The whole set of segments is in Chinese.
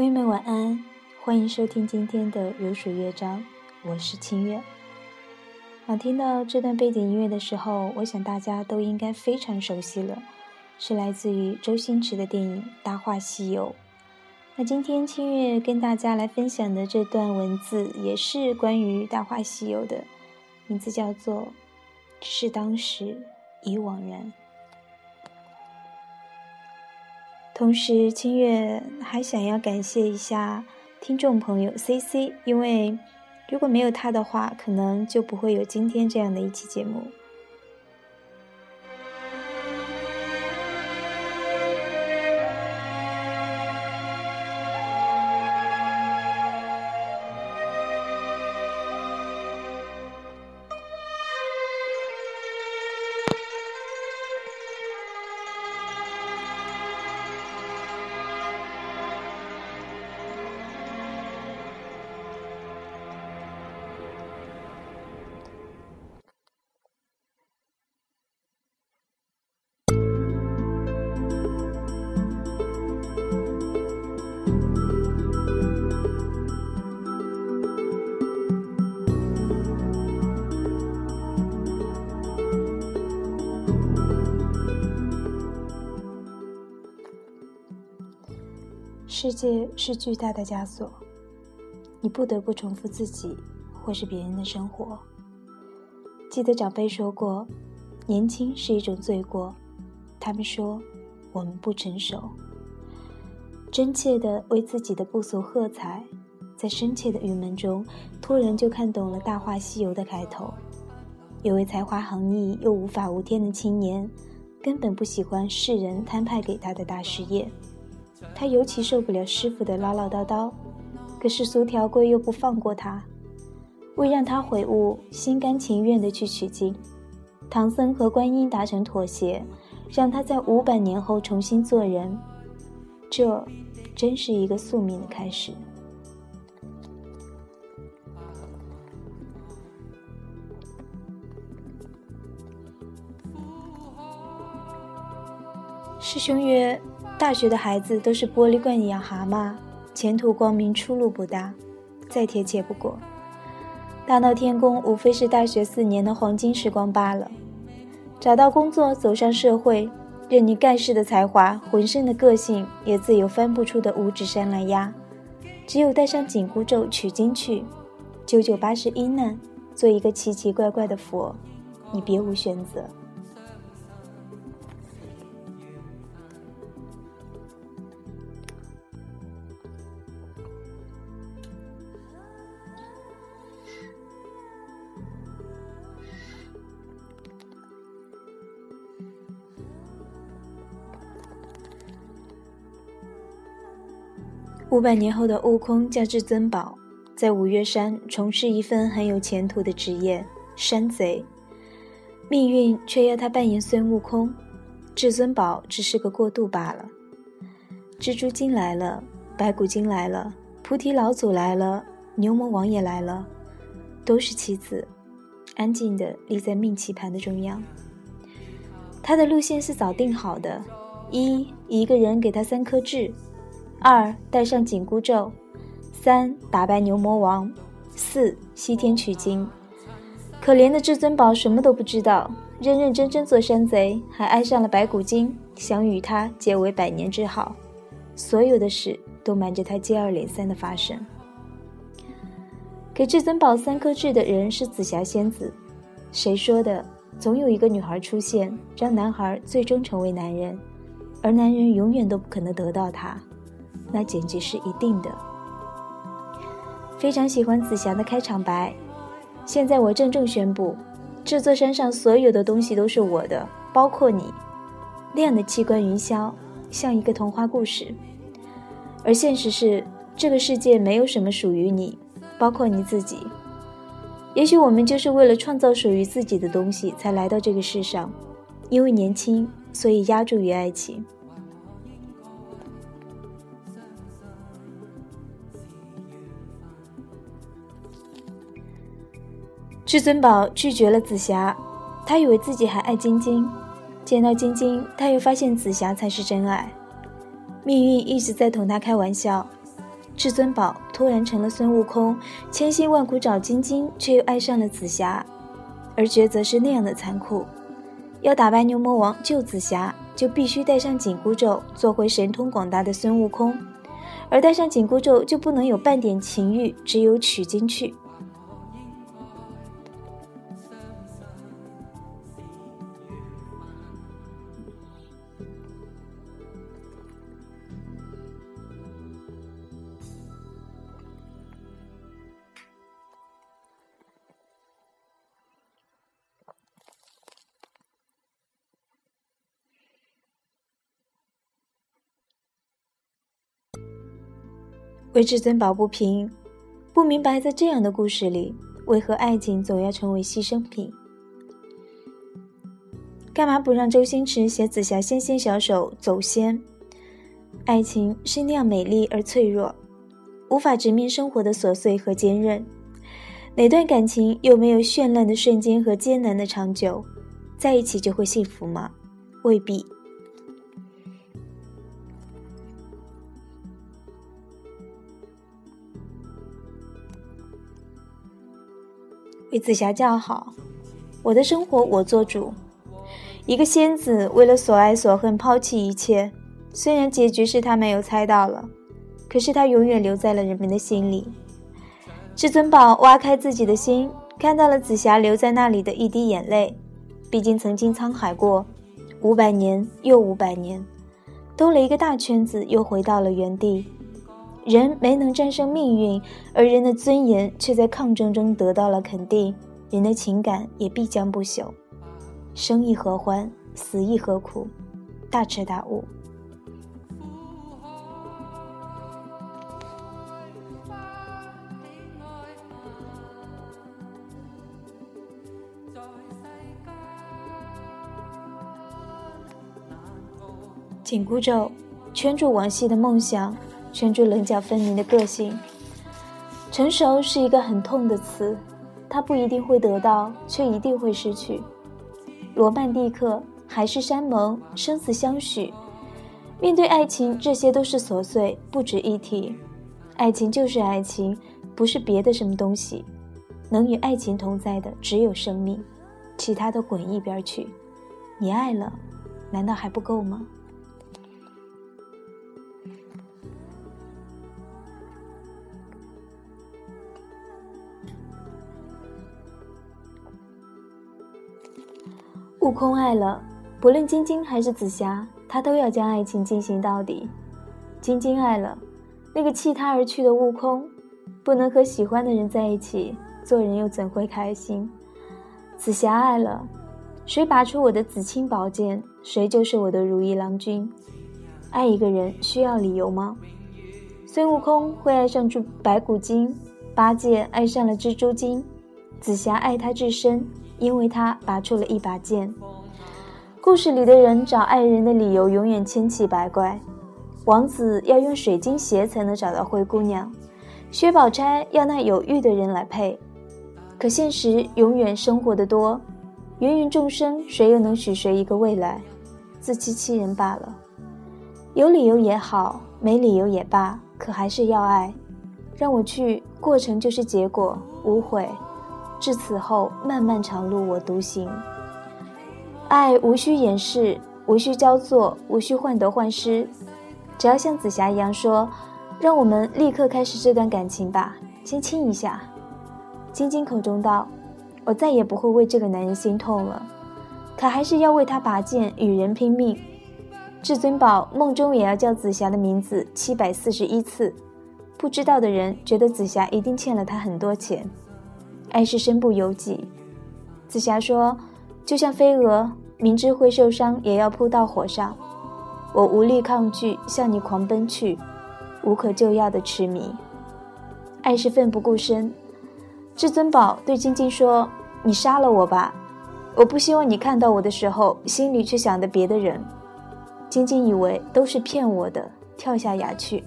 朋友们晚安，欢迎收听今天的如水乐章，我是清月。啊，听到这段背景音乐的时候，我想大家都应该非常熟悉了，是来自于周星驰的电影《大话西游》。那今天清月跟大家来分享的这段文字，也是关于《大话西游》的，名字叫做“只是当时已惘然”。同时，清月还想要感谢一下听众朋友 C C，因为如果没有他的话，可能就不会有今天这样的一期节目。世界是巨大的枷锁，你不得不重复自己或是别人的生活。记得长辈说过，年轻是一种罪过。他们说，我们不成熟。真切的为自己的不俗喝彩，在深切的郁闷中，突然就看懂了《大话西游》的开头。有位才华横溢又无法无天的青年，根本不喜欢世人摊派给他的大事业。他尤其受不了师傅的唠唠叨叨，可是苏条贵又不放过他。为让他悔悟，心甘情愿地去取经。唐僧和观音达成妥协，让他在五百年后重新做人。这，真是一个宿命的开始。师兄曰。大学的孩子都是玻璃罐养蛤蟆，前途光明，出路不大，再贴切不过。大闹天宫无非是大学四年的黄金时光罢了。找到工作，走上社会，任你盖世的才华，浑身的个性，也自有翻不出的五指山来压。只有带上紧箍咒取经去，九九八十一难，做一个奇奇怪怪的佛，你别无选择。五百年后的悟空叫至尊宝，在五岳山从事一份很有前途的职业——山贼。命运却要他扮演孙悟空，至尊宝只是个过渡罢了。蜘蛛精来了，白骨精来了，菩提老祖来了，牛魔王也来了，都是棋子，安静地立在命棋盘的中央。他的路线是早定好的：一，一个人给他三颗痣。二带上紧箍咒，三打败牛魔王，四西天取经。可怜的至尊宝什么都不知道，认认真真做山贼，还爱上了白骨精，想与他结为百年之好。所有的事都瞒着他接二连三的发生。给至尊宝三颗痣的人是紫霞仙子。谁说的？总有一个女孩出现，让男孩最终成为男人，而男人永远都不可能得到她。那简直是一定的。非常喜欢紫霞的开场白。现在我郑重宣布，这座山上所有的东西都是我的，包括你。亮的气贯云霄，像一个童话故事。而现实是，这个世界没有什么属于你，包括你自己。也许我们就是为了创造属于自己的东西，才来到这个世上。因为年轻，所以压注于爱情。至尊宝拒绝了紫霞，他以为自己还爱晶晶，见到晶晶，他又发现紫霞才是真爱。命运一直在同他开玩笑，至尊宝突然成了孙悟空，千辛万苦找晶晶，却又爱上了紫霞，而抉择是那样的残酷。要打败牛魔王、救紫霞，就必须带上紧箍咒，做回神通广大的孙悟空；而带上紧箍咒，就不能有半点情欲，只有取经去。为至尊宝不平，不明白在这样的故事里，为何爱情总要成为牺牲品？干嘛不让周星驰写紫霞纤纤小手走仙？爱情是那样美丽而脆弱，无法直面生活的琐碎和坚韧。哪段感情又没有绚烂的瞬间和艰难的长久？在一起就会幸福吗？未必。为紫霞叫好，我的生活我做主。一个仙子为了所爱所恨抛弃一切，虽然结局是他没有猜到了，可是他永远留在了人们的心里。至尊宝挖开自己的心，看到了紫霞留在那里的一滴眼泪。毕竟曾经沧海过，五百年又五百年，兜了一个大圈子，又回到了原地。人没能战胜命运，而人的尊严却在抗争中得到了肯定。人的情感也必将不朽。生亦何欢，死亦何苦？大彻大悟。紧箍咒，圈住往昔的梦想。圈住棱角分明的个性，成熟是一个很痛的词，它不一定会得到，却一定会失去。罗曼蒂克、海誓山盟、生死相许，面对爱情，这些都是琐碎，不值一提。爱情就是爱情，不是别的什么东西。能与爱情同在的只有生命，其他的滚一边去。你爱了，难道还不够吗？悟空爱了，不论晶晶还是紫霞，他都要将爱情进行到底。晶晶爱了，那个弃他而去的悟空，不能和喜欢的人在一起，做人又怎会开心？紫霞爱了，谁拔出我的紫青宝剑，谁就是我的如意郎君。爱一个人需要理由吗？孙悟空会爱上猪白骨精，八戒爱上了蜘蛛精，紫霞爱他至深。因为他拔出了一把剑。故事里的人找爱人的理由永远千奇百怪。王子要用水晶鞋才能找到灰姑娘，薛宝钗要那有玉的人来配。可现实永远生活的多，芸芸众生，谁又能许谁一个未来？自欺欺人罢了。有理由也好，没理由也罢，可还是要爱。让我去，过程就是结果，无悔。至此后，漫漫长路我独行。爱无需掩饰，无需焦作，无需患得患失，只要像紫霞一样说：“让我们立刻开始这段感情吧，先亲一下。”晶晶口中道：“我再也不会为这个男人心痛了，可还是要为他拔剑，与人拼命。”至尊宝梦中也要叫紫霞的名字七百四十一次。不知道的人觉得紫霞一定欠了他很多钱。爱是身不由己，紫霞说：“就像飞蛾，明知会受伤，也要扑到火上。我无力抗拒，向你狂奔去，无可救药的痴迷。爱是奋不顾身。”至尊宝对晶晶说：“你杀了我吧，我不希望你看到我的时候，心里却想着别的人。”晶晶以为都是骗我的，跳下崖去。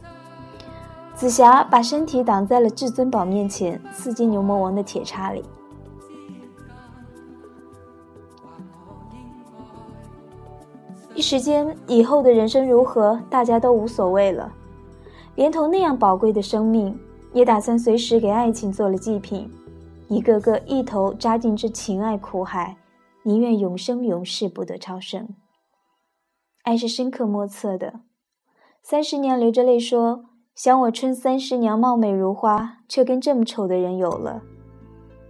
紫霞把身体挡在了至尊宝面前，刺进牛魔王的铁叉里。一时间，以后的人生如何，大家都无所谓了。连同那样宝贵的生命，也打算随时给爱情做了祭品，一个个一头扎进这情爱苦海，宁愿永生永世不得超生。爱是深刻莫测的。三十娘流着泪说：“想我春三十娘貌美如花，却跟这么丑的人有了。”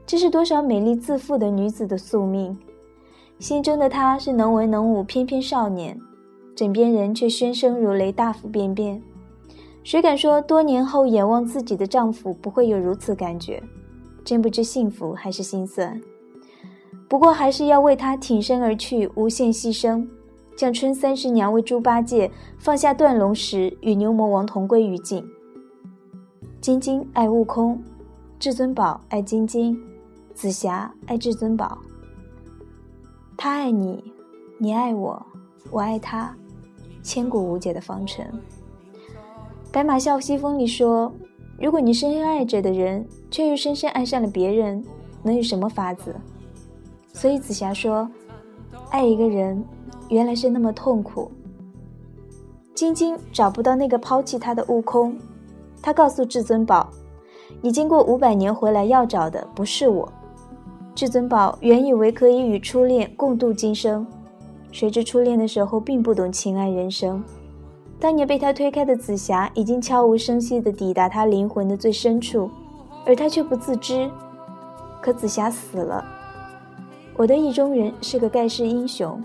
这是多少美丽自负的女子的宿命。心中的她是能文能武翩翩少年，枕边人却喧声如雷，大腹便便。谁敢说多年后眼望自己的丈夫不会有如此感觉？真不知幸福还是心酸。不过还是要为他挺身而去，无限牺牲，将春三十娘为猪八戒放下断龙石，与牛魔王同归于尽。晶晶爱悟空，至尊宝爱晶晶，紫霞爱至尊宝。他爱你，你爱我，我爱他，千古无解的方程。白马啸西风里说：“如果你深深爱着的人，却又深深爱上了别人，能有什么法子？”所以紫霞说：“爱一个人，原来是那么痛苦。”晶晶找不到那个抛弃她的悟空，她告诉至尊宝：“你经过五百年回来要找的不是我。”至尊宝原以为可以与初恋共度今生，谁知初恋的时候并不懂情爱人生。当年被他推开的紫霞，已经悄无声息地抵达他灵魂的最深处，而他却不自知。可紫霞死了，我的意中人是个盖世英雄，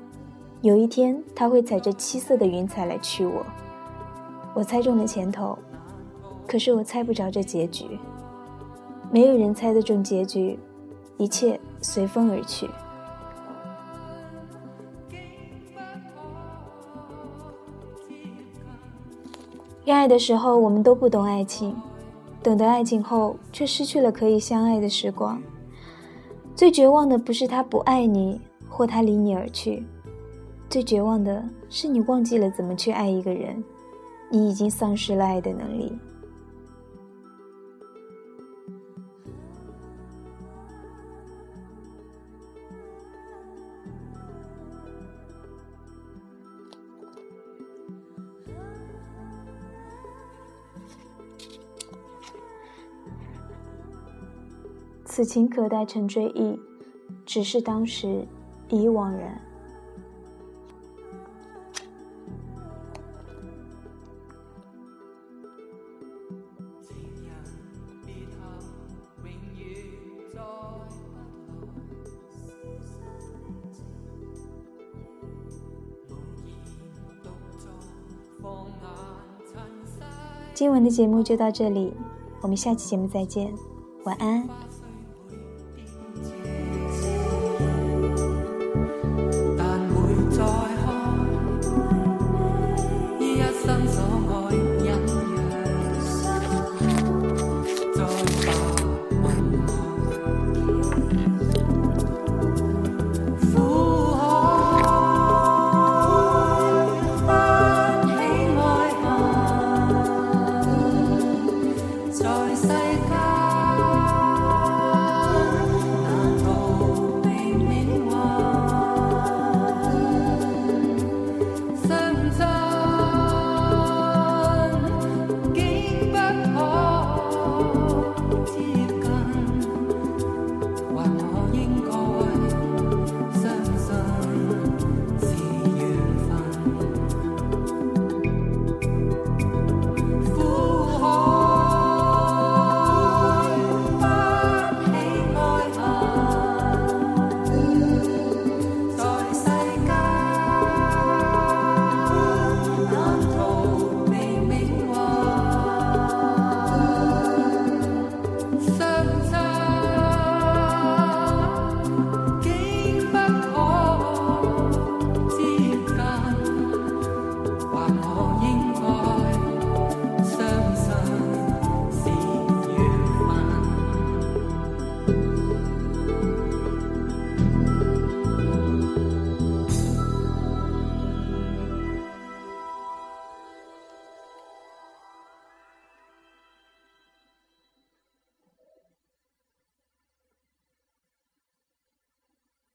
有一天他会踩着七色的云彩来娶我。我猜中了前头，可是我猜不着这结局。没有人猜得中结局，一切随风而去。恋爱的时候，我们都不懂爱情；懂得爱情后，却失去了可以相爱的时光。最绝望的不是他不爱你，或他离你而去，最绝望的是你忘记了怎么去爱一个人，你已经丧失了爱的能力。此情可待成追忆，只是当时已惘然。今晚的节目就到这里，我们下期节目再见，晚安。